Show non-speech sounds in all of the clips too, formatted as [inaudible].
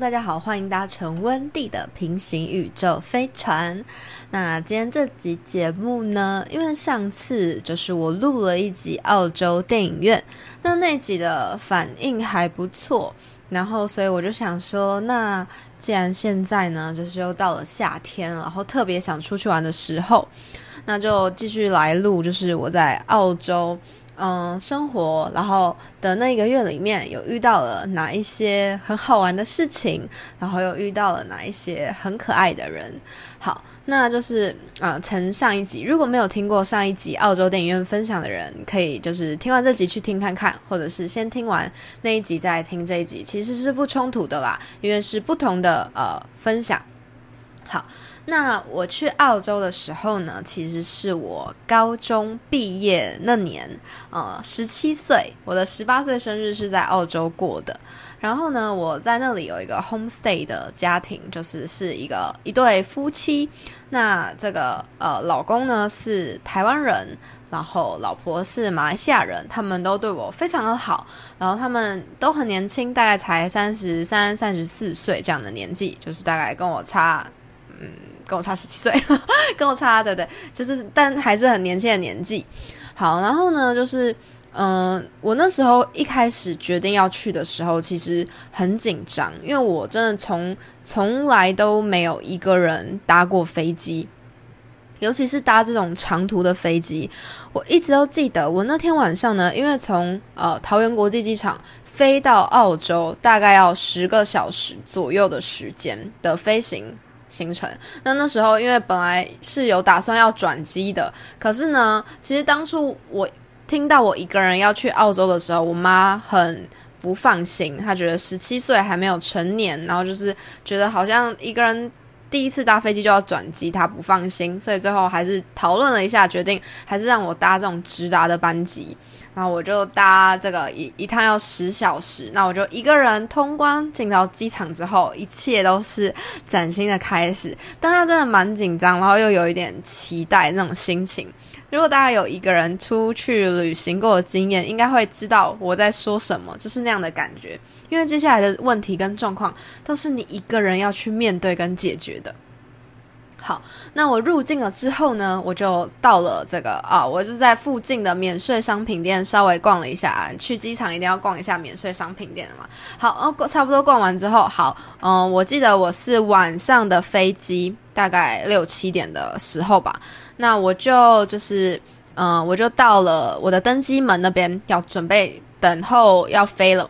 大家好，欢迎搭乘温蒂的平行宇宙飞船。那今天这集节目呢，因为上次就是我录了一集澳洲电影院，那那集的反应还不错，然后所以我就想说，那既然现在呢，就是又到了夏天，然后特别想出去玩的时候，那就继续来录，就是我在澳洲。嗯，生活，然后的那一个月里面有遇到了哪一些很好玩的事情，然后又遇到了哪一些很可爱的人。好，那就是呃，从上一集如果没有听过上一集澳洲电影院分享的人，可以就是听完这集去听看看，或者是先听完那一集再听这一集，其实是不冲突的啦，因为是不同的呃分享。好。那我去澳洲的时候呢，其实是我高中毕业那年，呃，十七岁，我的十八岁生日是在澳洲过的。然后呢，我在那里有一个 homestay 的家庭，就是是一个一对夫妻。那这个呃，老公呢是台湾人，然后老婆是马来西亚人，他们都对我非常的好。然后他们都很年轻，大概才三十三、三十四岁这样的年纪，就是大概跟我差，嗯。跟我差十七岁，[laughs] 跟我差对对，就是但还是很年轻的年纪。好，然后呢，就是嗯，我那时候一开始决定要去的时候，其实很紧张，因为我真的从从来都没有一个人搭过飞机，尤其是搭这种长途的飞机。我一直都记得，我那天晚上呢，因为从呃桃园国际机场飞到澳洲，大概要十个小时左右的时间的飞行。行程。那那时候，因为本来是有打算要转机的，可是呢，其实当初我听到我一个人要去澳洲的时候，我妈很不放心，她觉得十七岁还没有成年，然后就是觉得好像一个人第一次搭飞机就要转机，她不放心，所以最后还是讨论了一下，决定还是让我搭这种直达的班机。然后我就搭这个一一趟要十小时，那我就一个人通关进到机场之后，一切都是崭新的开始。当他真的蛮紧张，然后又有一点期待那种心情。如果大家有一个人出去旅行过的经验，应该会知道我在说什么，就是那样的感觉。因为接下来的问题跟状况都是你一个人要去面对跟解决的。好，那我入境了之后呢，我就到了这个啊，我是在附近的免税商品店稍微逛了一下。去机场一定要逛一下免税商品店的嘛。好，哦，差不多逛完之后，好，嗯，我记得我是晚上的飞机，大概六七点的时候吧。那我就就是，嗯，我就到了我的登机门那边，要准备等候要飞了。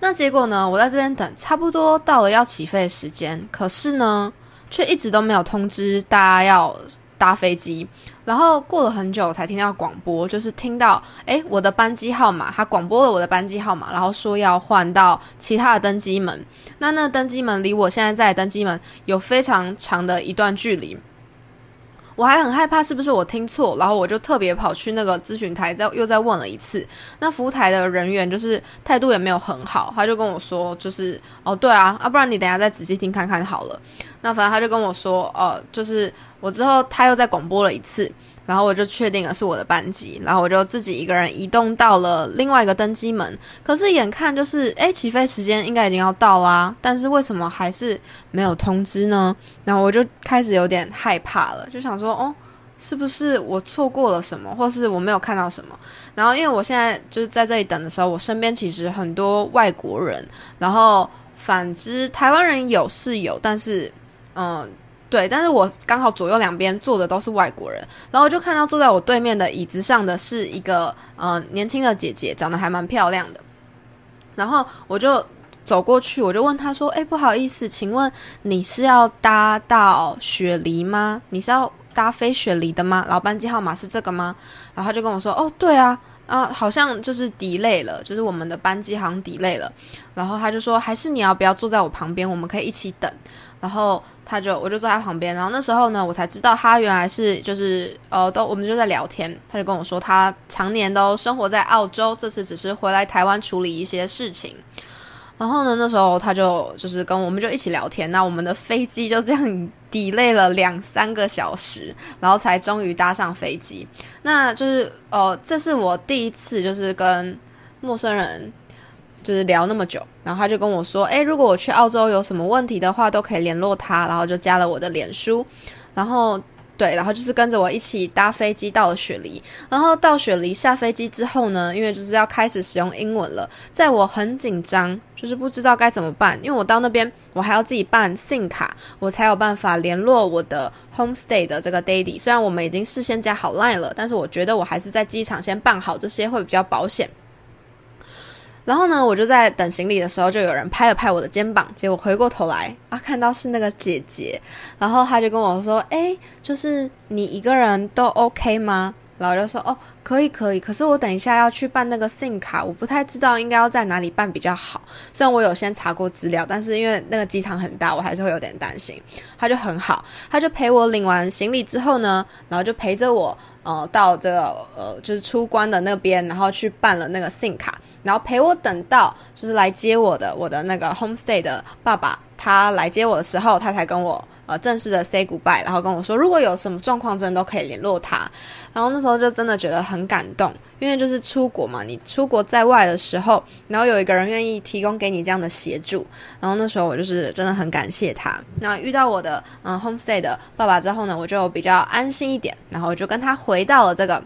那结果呢，我在这边等，差不多到了要起飞的时间，可是呢。却一直都没有通知大家要搭飞机，然后过了很久才听到广播，就是听到哎我的班机号码，他广播了我的班机号码，然后说要换到其他的登机门。那那登机门离我现在在的登机门有非常长的一段距离。我还很害怕是不是我听错，然后我就特别跑去那个咨询台，再又再问了一次。那服务台的人员就是态度也没有很好，他就跟我说，就是哦对啊，啊不然你等下再仔细听看看好了。那反正他就跟我说，哦，就是我之后他又在广播了一次。然后我就确定了是我的班级，然后我就自己一个人移动到了另外一个登机门。可是眼看就是，哎，起飞时间应该已经要到啦，但是为什么还是没有通知呢？然后我就开始有点害怕了，就想说，哦，是不是我错过了什么，或是我没有看到什么？然后因为我现在就是在这里等的时候，我身边其实很多外国人，然后反之台湾人有是有，但是，嗯。对，但是我刚好左右两边坐的都是外国人，然后就看到坐在我对面的椅子上的是一个呃年轻的姐姐，长得还蛮漂亮的。然后我就走过去，我就问她说：“哎，不好意思，请问你是要搭到雪梨吗？你是要搭飞雪梨的吗？老班机号码是这个吗？”然后她就跟我说：“哦，对啊，啊，好像就是 delay 了，就是我们的班机好像 delay 了。”然后他就说：“还是你要不要坐在我旁边？我们可以一起等。”然后他就，我就坐在旁边。然后那时候呢，我才知道他原来是就是呃，都我们就在聊天。他就跟我说，他常年都生活在澳洲，这次只是回来台湾处理一些事情。然后呢，那时候他就就是跟我们就一起聊天。那我们的飞机就这样 delay 了两三个小时，然后才终于搭上飞机。那就是呃，这是我第一次就是跟陌生人。就是聊那么久，然后他就跟我说，诶，如果我去澳洲有什么问题的话，都可以联络他，然后就加了我的脸书，然后。对，然后就是跟着我一起搭飞机到了雪梨，然后到雪梨下飞机之后呢，因为就是要开始使用英文了，在我很紧张，就是不知道该怎么办，因为我到那边我还要自己办 SIM 卡，我才有办法联络我的 homestay 的这个 daddy。虽然我们已经事先加好 line 了，但是我觉得我还是在机场先办好这些会比较保险。然后呢，我就在等行李的时候，就有人拍了拍我的肩膀，结果回过头来啊，看到是那个姐姐，然后她就跟我说：“哎，就是你一个人都 OK 吗？”然后就说：“哦，可以可以，可是我等一下要去办那个 SIM 卡，我不太知道应该要在哪里办比较好。虽然我有先查过资料，但是因为那个机场很大，我还是会有点担心。”他就很好，他就陪我领完行李之后呢，然后就陪着我呃到这个呃就是出关的那边，然后去办了那个 SIM 卡。然后陪我等到就是来接我的我的那个 homestay 的爸爸，他来接我的时候，他才跟我呃正式的 say goodbye，然后跟我说如果有什么状况，真的都可以联络他。然后那时候就真的觉得很感动，因为就是出国嘛，你出国在外的时候，然后有一个人愿意提供给你这样的协助，然后那时候我就是真的很感谢他。那遇到我的嗯 homestay 的爸爸之后呢，我就比较安心一点，然后我就跟他回到了这个。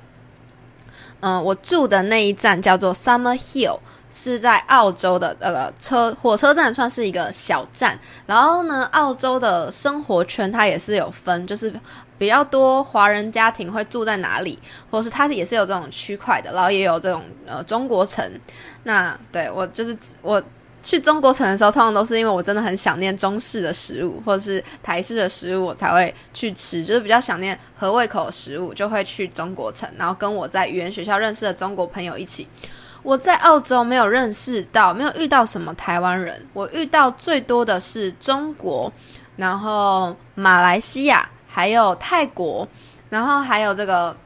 嗯，我住的那一站叫做 Summer Hill，是在澳洲的那个车火车站，算是一个小站。然后呢，澳洲的生活圈它也是有分，就是比较多华人家庭会住在哪里，或是它也是有这种区块的。然后也有这种呃中国城。那对我就是我。去中国城的时候，通常都是因为我真的很想念中式的食物，或者是台式的食物，我才会去吃。就是比较想念合胃口的食物，就会去中国城，然后跟我在语言学校认识的中国朋友一起。我在澳洲没有认识到，没有遇到什么台湾人，我遇到最多的是中国，然后马来西亚，还有泰国，然后还有这个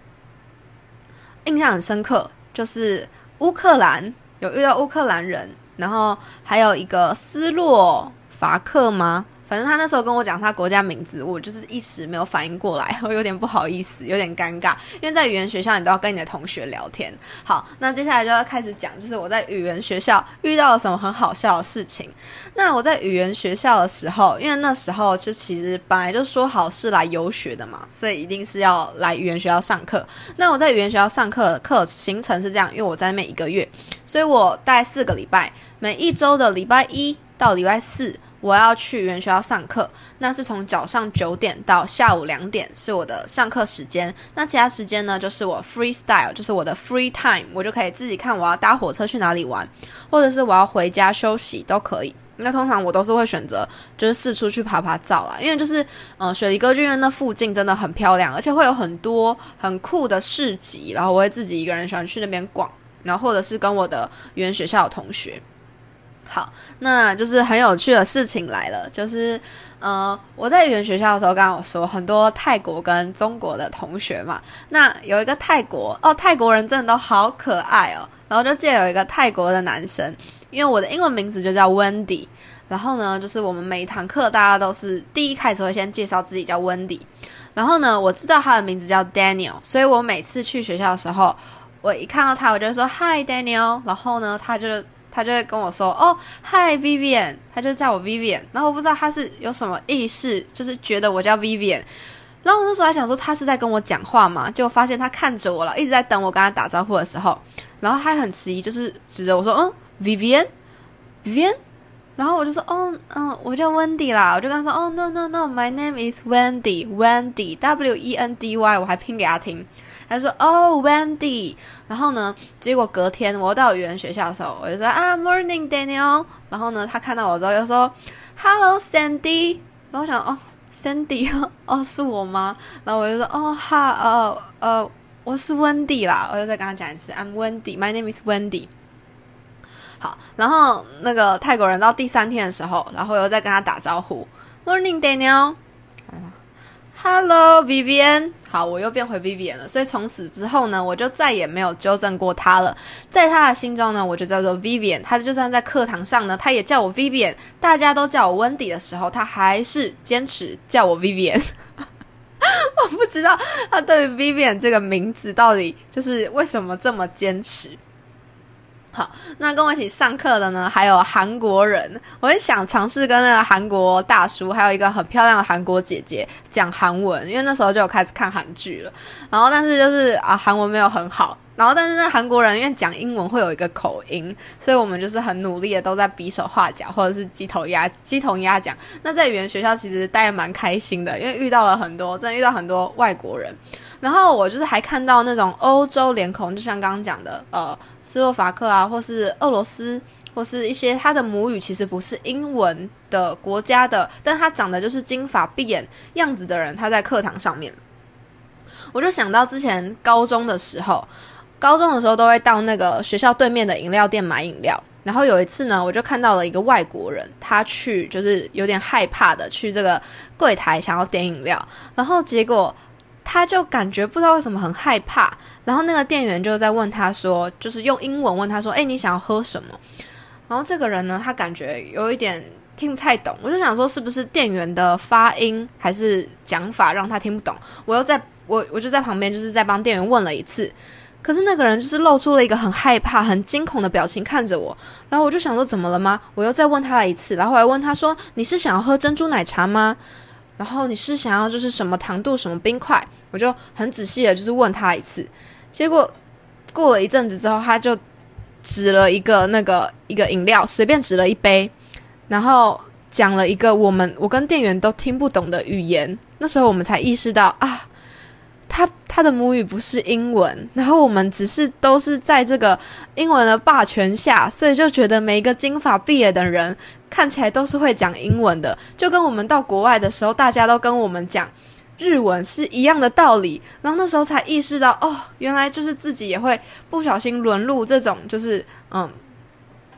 印象很深刻，就是乌克兰，有遇到乌克兰人。然后还有一个斯洛伐克吗？反正他那时候跟我讲他国家名字，我就是一时没有反应过来，[laughs] 我有点不好意思，有点尴尬。因为在语言学校，你都要跟你的同学聊天。好，那接下来就要开始讲，就是我在语言学校遇到了什么很好笑的事情。那我在语言学校的时候，因为那时候就其实本来就说好是来游学的嘛，所以一定是要来语言学校上课。那我在语言学校上课课行程是这样，因为我在那边一个月，所以我待四个礼拜，每一周的礼拜一到礼拜四。我要去语言学校上课，那是从早上九点到下午两点是我的上课时间。那其他时间呢，就是我 freestyle，就是我的 free time，我就可以自己看我要搭火车去哪里玩，或者是我要回家休息都可以。那通常我都是会选择就是四处去爬爬照啦，因为就是嗯雪梨歌剧院那附近真的很漂亮，而且会有很多很酷的市集，然后我会自己一个人喜欢去那边逛，然后或者是跟我的语言学校的同学。好，那就是很有趣的事情来了，就是，呃，我在语言学校的时候，刚刚我说很多泰国跟中国的同学嘛，那有一个泰国哦，泰国人真的都好可爱哦，然后就借有一个泰国的男生，因为我的英文名字就叫 Wendy，然后呢，就是我们每一堂课大家都是第一开始会先介绍自己叫 Wendy，然后呢，我知道他的名字叫 Daniel，所以我每次去学校的时候，我一看到他，我就说 Hi Daniel，然后呢，他就。他就会跟我说：“哦，Hi Vivian。”他就叫我 Vivian。然后我不知道他是有什么意识，就是觉得我叫 Vivian。然后我那时候还想说他是在跟我讲话嘛，结果发现他看着我了，一直在等我跟他打招呼的时候，然后他很迟疑，就是指着我说：“嗯，Vivian，Vivian。”然后我就说：“哦，嗯，我叫 Wendy 啦。”我就跟他说：“哦，No No No，My name is Wendy，Wendy，W E N D Y。”我还拼给他听。他说：“哦，Wendy。”然后呢？结果隔天我到语言学校的时候，我就说：“啊，Morning Daniel。”然后呢，他看到我之后又说：“Hello Sandy。”然后我想：“哦，Sandy，[laughs] 哦，是我吗？”然后我就说：“哦，哈，呃，呃，我是 Wendy 啦。”我就再跟他讲一次：“I'm Wendy. My name is Wendy。”好，然后那个泰国人到第三天的时候，然后又再跟他打招呼：“Morning Daniel。” Hello Vivian。好，我又变回 Vivian 了，所以从此之后呢，我就再也没有纠正过他了。在他的心中呢，我就叫做 Vivian。他就算在课堂上呢，他也叫我 Vivian。大家都叫我 Wendy 的时候，他还是坚持叫我 Vivian。[laughs] 我不知道他对 Vivian 这个名字到底就是为什么这么坚持。好，那跟我一起上课的呢，还有韩国人。我也想尝试跟那个韩国大叔，还有一个很漂亮的韩国姐姐讲韩文，因为那时候就有开始看韩剧了。然后，但是就是啊，韩文没有很好。然后，但是那韩国人因为讲英文会有一个口音，所以我们就是很努力的都在比手画脚，或者是鸡头鸭鸡同鸭讲。那在语言学校其实待也蛮开心的，因为遇到了很多，真的遇到很多外国人。然后我就是还看到那种欧洲脸孔，就像刚刚讲的，呃，斯洛伐克啊，或是俄罗斯，或是一些他的母语其实不是英文的国家的，但他长得就是金发碧眼样子的人，他在课堂上面，我就想到之前高中的时候，高中的时候都会到那个学校对面的饮料店买饮料，然后有一次呢，我就看到了一个外国人，他去就是有点害怕的去这个柜台想要点饮料，然后结果。他就感觉不知道为什么很害怕，然后那个店员就在问他说，就是用英文问他说：“哎，你想要喝什么？”然后这个人呢，他感觉有一点听不太懂，我就想说是不是店员的发音还是讲法让他听不懂？我又在我我就在旁边就是在帮店员问了一次，可是那个人就是露出了一个很害怕、很惊恐的表情看着我，然后我就想说怎么了吗？我又再问他了一次，然后我还问他说：“你是想要喝珍珠奶茶吗？然后你是想要就是什么糖度、什么冰块？”我就很仔细的，就是问他一次，结果过了一阵子之后，他就指了一个那个一个饮料，随便指了一杯，然后讲了一个我们我跟店员都听不懂的语言。那时候我们才意识到啊，他他的母语不是英文，然后我们只是都是在这个英文的霸权下，所以就觉得每一个金发碧眼的人看起来都是会讲英文的，就跟我们到国外的时候，大家都跟我们讲。日文是一样的道理，然后那时候才意识到，哦，原来就是自己也会不小心沦入这种，就是嗯，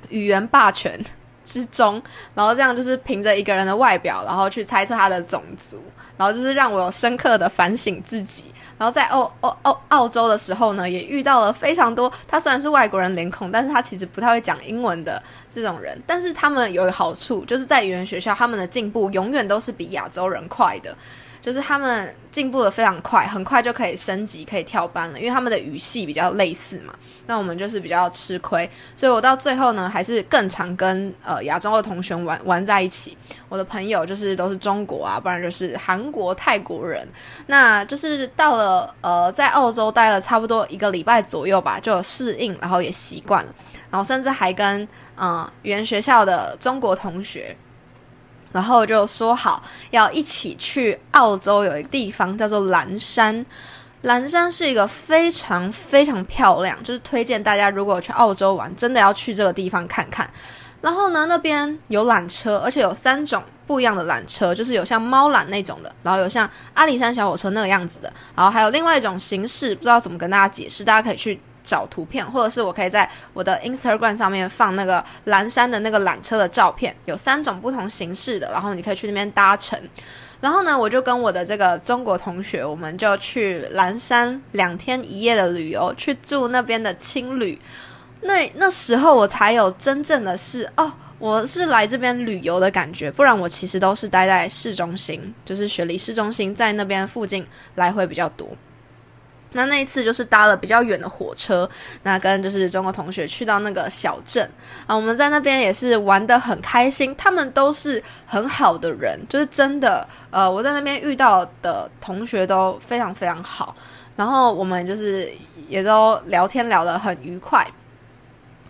语言霸权之中，然后这样就是凭着一个人的外表，然后去猜测他的种族，然后就是让我有深刻的反省自己。然后在澳澳澳澳洲的时候呢，也遇到了非常多，他虽然是外国人脸孔，但是他其实不太会讲英文的这种人，但是他们有一个好处，就是在语言学校，他们的进步永远都是比亚洲人快的。就是他们进步的非常快，很快就可以升级，可以跳班了，因为他们的语系比较类似嘛。那我们就是比较吃亏，所以我到最后呢，还是更常跟呃亚洲的同学玩玩在一起。我的朋友就是都是中国啊，不然就是韩国、泰国人。那就是到了呃在澳洲待了差不多一个礼拜左右吧，就适应，然后也习惯了，然后甚至还跟嗯原学校的中国同学。然后就说好要一起去澳洲，有一个地方叫做蓝山。蓝山是一个非常非常漂亮，就是推荐大家如果去澳洲玩，真的要去这个地方看看。然后呢，那边有缆车，而且有三种不一样的缆车，就是有像猫缆那种的，然后有像阿里山小火车那个样子的，然后还有另外一种形式，不知道怎么跟大家解释，大家可以去。找图片，或者是我可以在我的 Instagram 上面放那个蓝山的那个缆车的照片，有三种不同形式的，然后你可以去那边搭乘。然后呢，我就跟我的这个中国同学，我们就去蓝山两天一夜的旅游，去住那边的青旅。那那时候我才有真正的是哦，我是来这边旅游的感觉，不然我其实都是待在市中心，就是雪梨市中心，在那边附近来回比较多。那那一次就是搭了比较远的火车，那跟就是中国同学去到那个小镇啊，我们在那边也是玩的很开心，他们都是很好的人，就是真的，呃，我在那边遇到的同学都非常非常好，然后我们就是也都聊天聊得很愉快，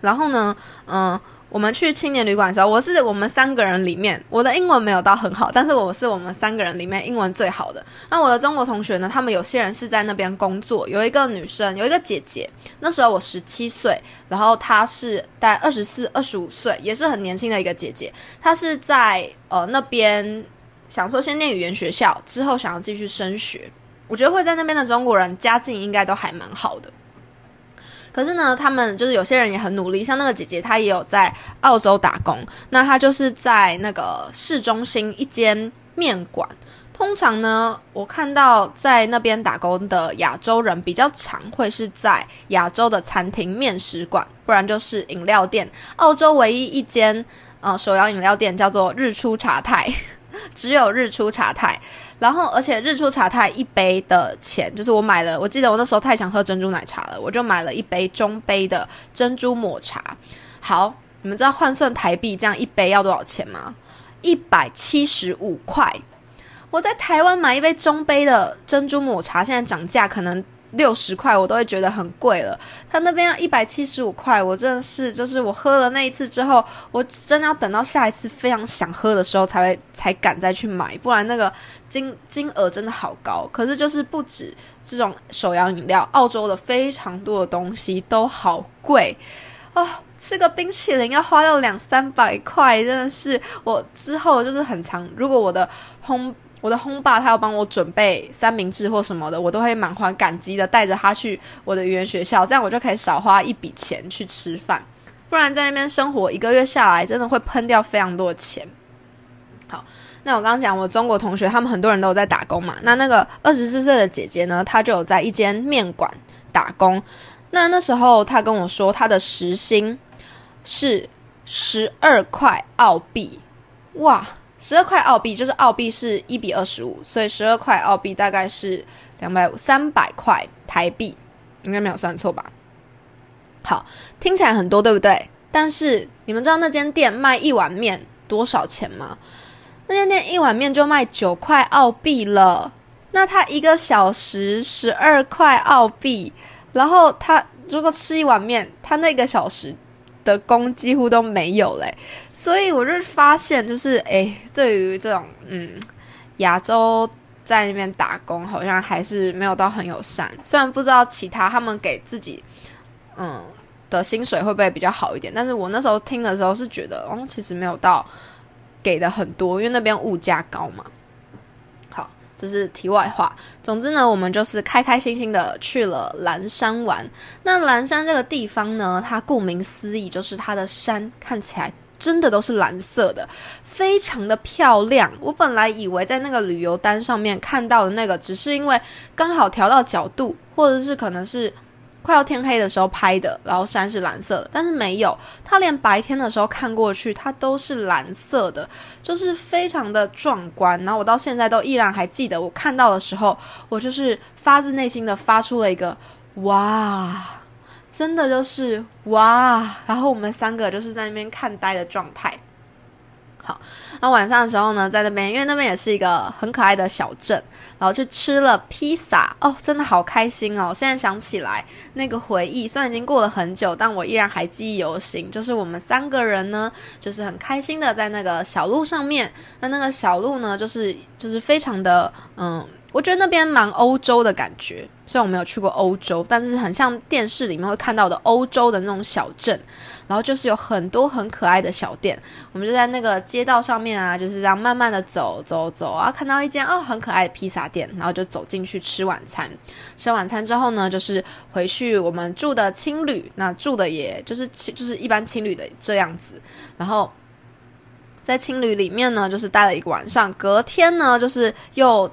然后呢，嗯。我们去青年旅馆的时候，我是我们三个人里面，我的英文没有到很好，但是我是我们三个人里面英文最好的。那我的中国同学呢？他们有些人是在那边工作，有一个女生，有一个姐姐。那时候我十七岁，然后她是大概二十四、二十五岁，也是很年轻的一个姐姐。她是在呃那边想说先念语言学校，之后想要继续升学。我觉得会在那边的中国人家境应该都还蛮好的。可是呢，他们就是有些人也很努力，像那个姐姐，她也有在澳洲打工。那她就是在那个市中心一间面馆。通常呢，我看到在那边打工的亚洲人比较常会是在亚洲的餐厅、面食馆，不然就是饮料店。澳洲唯一一间呃手摇饮料店叫做日出茶太。[laughs] 只有日出茶太。然后，而且日出茶太一杯的钱，就是我买了，我记得我那时候太想喝珍珠奶茶了，我就买了一杯中杯的珍珠抹茶。好，你们知道换算台币这样一杯要多少钱吗？一百七十五块。我在台湾买一杯中杯的珍珠抹茶，现在涨价可能。六十块我都会觉得很贵了，他那边要一百七十五块，我真的是就是我喝了那一次之后，我真的要等到下一次非常想喝的时候才会才敢再去买，不然那个金金额真的好高。可是就是不止这种手摇饮料，澳洲的非常多的东西都好贵哦，吃个冰淇淋要花到两三百块，真的是我之后就是很长，如果我的烘。我的轰爸他要帮我准备三明治或什么的，我都会满怀感激的带着他去我的语言学校，这样我就可以少花一笔钱去吃饭。不然在那边生活一个月下来，真的会喷掉非常多的钱。好，那我刚刚讲我中国同学，他们很多人都有在打工嘛。那那个二十四岁的姐姐呢，她就有在一间面馆打工。那那时候她跟我说，她的时薪是十二块澳币，哇！十二块澳币就是澳币是一比二十五，所以十二块澳币大概是两百五三百块台币，应该没有算错吧？好，听起来很多，对不对？但是你们知道那间店卖一碗面多少钱吗？那间店一碗面就卖九块澳币了。那他一个小时十二块澳币，然后他如果吃一碗面，他那个小时。的工几乎都没有嘞，所以我就发现，就是诶，对于这种嗯亚洲在那边打工，好像还是没有到很友善。虽然不知道其他他们给自己嗯的薪水会不会比较好一点，但是我那时候听的时候是觉得，哦，其实没有到给的很多，因为那边物价高嘛。这是题外话。总之呢，我们就是开开心心的去了蓝山玩。那蓝山这个地方呢，它顾名思义就是它的山看起来真的都是蓝色的，非常的漂亮。我本来以为在那个旅游单上面看到的那个，只是因为刚好调到角度，或者是可能是。快要天黑的时候拍的，然后山是蓝色的，但是没有，它连白天的时候看过去，它都是蓝色的，就是非常的壮观。然后我到现在都依然还记得，我看到的时候，我就是发自内心的发出了一个哇，真的就是哇。[laughs] 然后我们三个就是在那边看呆的状态。那晚上的时候呢，在那边，因为那边也是一个很可爱的小镇，然后去吃了披萨，哦，真的好开心哦！现在想起来那个回忆，虽然已经过了很久，但我依然还记忆犹新。就是我们三个人呢，就是很开心的在那个小路上面，那那个小路呢，就是就是非常的嗯。我觉得那边蛮欧洲的感觉，虽然我没有去过欧洲，但是很像电视里面会看到的欧洲的那种小镇，然后就是有很多很可爱的小店。我们就在那个街道上面啊，就是这样慢慢的走走走啊，看到一间哦很可爱的披萨店，然后就走进去吃晚餐。吃晚餐之后呢，就是回去我们住的青旅，那住的也就是就是一般青旅的这样子，然后在青旅里面呢，就是待了一个晚上，隔天呢，就是又。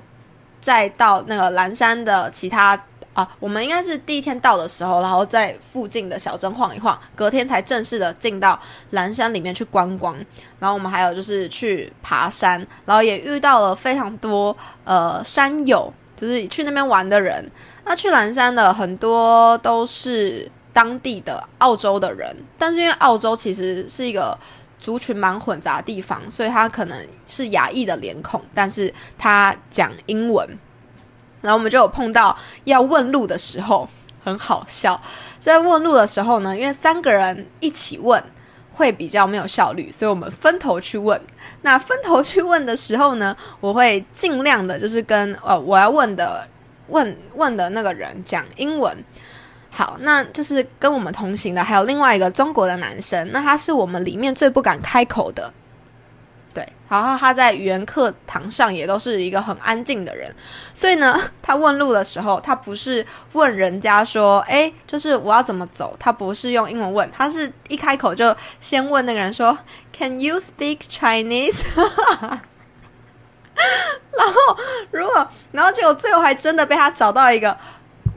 再到那个蓝山的其他啊，我们应该是第一天到的时候，然后在附近的小镇晃一晃，隔天才正式的进到蓝山里面去观光。然后我们还有就是去爬山，然后也遇到了非常多呃山友，就是去那边玩的人。那去蓝山的很多都是当地的澳洲的人，但是因为澳洲其实是一个。族群蛮混杂的地方，所以他可能是亚裔的脸孔，但是他讲英文，然后我们就有碰到要问路的时候，很好笑。在问路的时候呢，因为三个人一起问会比较没有效率，所以我们分头去问。那分头去问的时候呢，我会尽量的就是跟呃我要问的问问的那个人讲英文。好，那就是跟我们同行的还有另外一个中国的男生，那他是我们里面最不敢开口的，对，然后他在语言课堂上也都是一个很安静的人，所以呢，他问路的时候，他不是问人家说，哎，就是我要怎么走，他不是用英文问，他是一开口就先问那个人说，Can you speak Chinese？[laughs] 然后如果，然后结果最后还真的被他找到一个。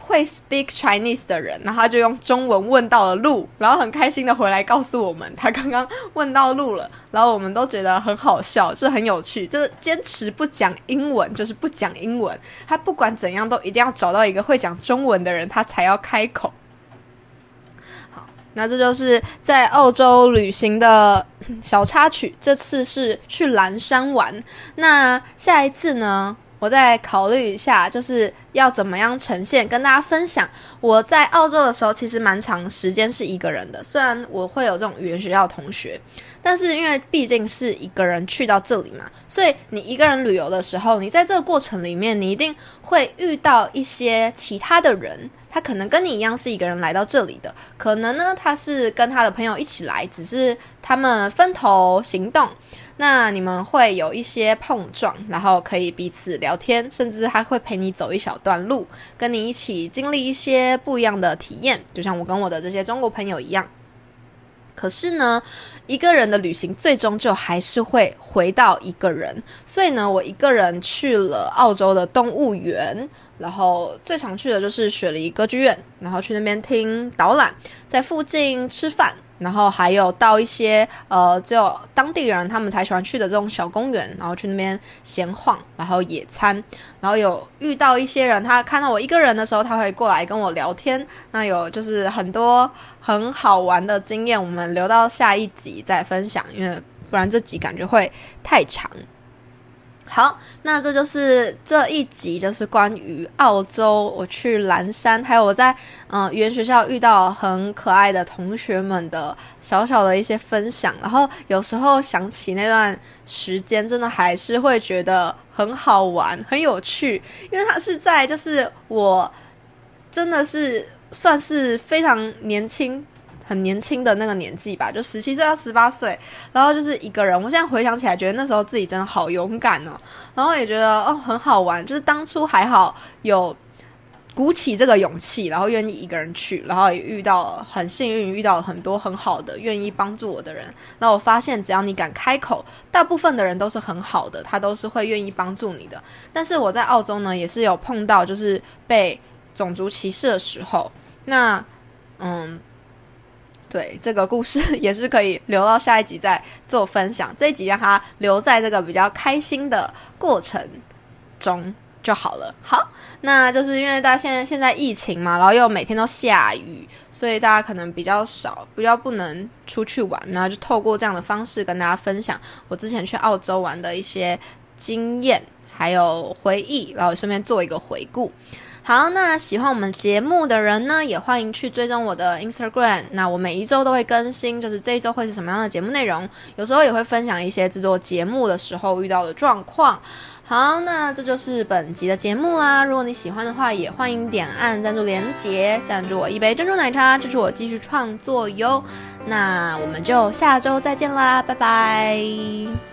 会 speak Chinese 的人，然后他就用中文问到了路，然后很开心的回来告诉我们，他刚刚问到路了，然后我们都觉得很好笑，就很有趣，就是坚持不讲英文，就是不讲英文，他不管怎样都一定要找到一个会讲中文的人，他才要开口。好，那这就是在澳洲旅行的小插曲，这次是去蓝山玩，那下一次呢？我再考虑一下，就是要怎么样呈现，跟大家分享。我在澳洲的时候，其实蛮长时间是一个人的。虽然我会有这种语言学校同学，但是因为毕竟是一个人去到这里嘛，所以你一个人旅游的时候，你在这个过程里面，你一定会遇到一些其他的人，他可能跟你一样是一个人来到这里的，可能呢他是跟他的朋友一起来，只是他们分头行动。那你们会有一些碰撞，然后可以彼此聊天，甚至还会陪你走一小段路，跟你一起经历一些不一样的体验，就像我跟我的这些中国朋友一样。可是呢，一个人的旅行最终就还是会回到一个人，所以呢，我一个人去了澳洲的动物园，然后最常去的就是雪梨歌剧院，然后去那边听导览，在附近吃饭。然后还有到一些呃，只有当地人他们才喜欢去的这种小公园，然后去那边闲晃，然后野餐，然后有遇到一些人，他看到我一个人的时候，他会过来跟我聊天。那有就是很多很好玩的经验，我们留到下一集再分享，因为不然这集感觉会太长。好，那这就是这一集，就是关于澳洲，我去蓝山，还有我在嗯语言学校遇到很可爱的同学们的小小的一些分享。然后有时候想起那段时间，真的还是会觉得很好玩、很有趣，因为它是在就是我真的是算是非常年轻。很年轻的那个年纪吧，就十七岁到十八岁，然后就是一个人。我现在回想起来，觉得那时候自己真的好勇敢哦，然后也觉得哦很好玩。就是当初还好有鼓起这个勇气，然后愿意一个人去，然后也遇到很幸运，遇到很多很好的愿意帮助我的人。那我发现，只要你敢开口，大部分的人都是很好的，他都是会愿意帮助你的。但是我在澳洲呢，也是有碰到就是被种族歧视的时候，那嗯。对这个故事 [laughs] 也是可以留到下一集再做分享，这一集让它留在这个比较开心的过程中就好了。好，那就是因为大家现在现在疫情嘛，然后又每天都下雨，所以大家可能比较少，比较不能出去玩，然后就透过这样的方式跟大家分享我之前去澳洲玩的一些经验还有回忆，然后顺便做一个回顾。好，那喜欢我们节目的人呢，也欢迎去追踪我的 Instagram。那我每一周都会更新，就是这一周会是什么样的节目内容，有时候也会分享一些制作节目的时候遇到的状况。好，那这就是本集的节目啦。如果你喜欢的话，也欢迎点按赞助连结，赞助我一杯珍珠奶茶，支持我继续创作哟。那我们就下周再见啦，拜拜。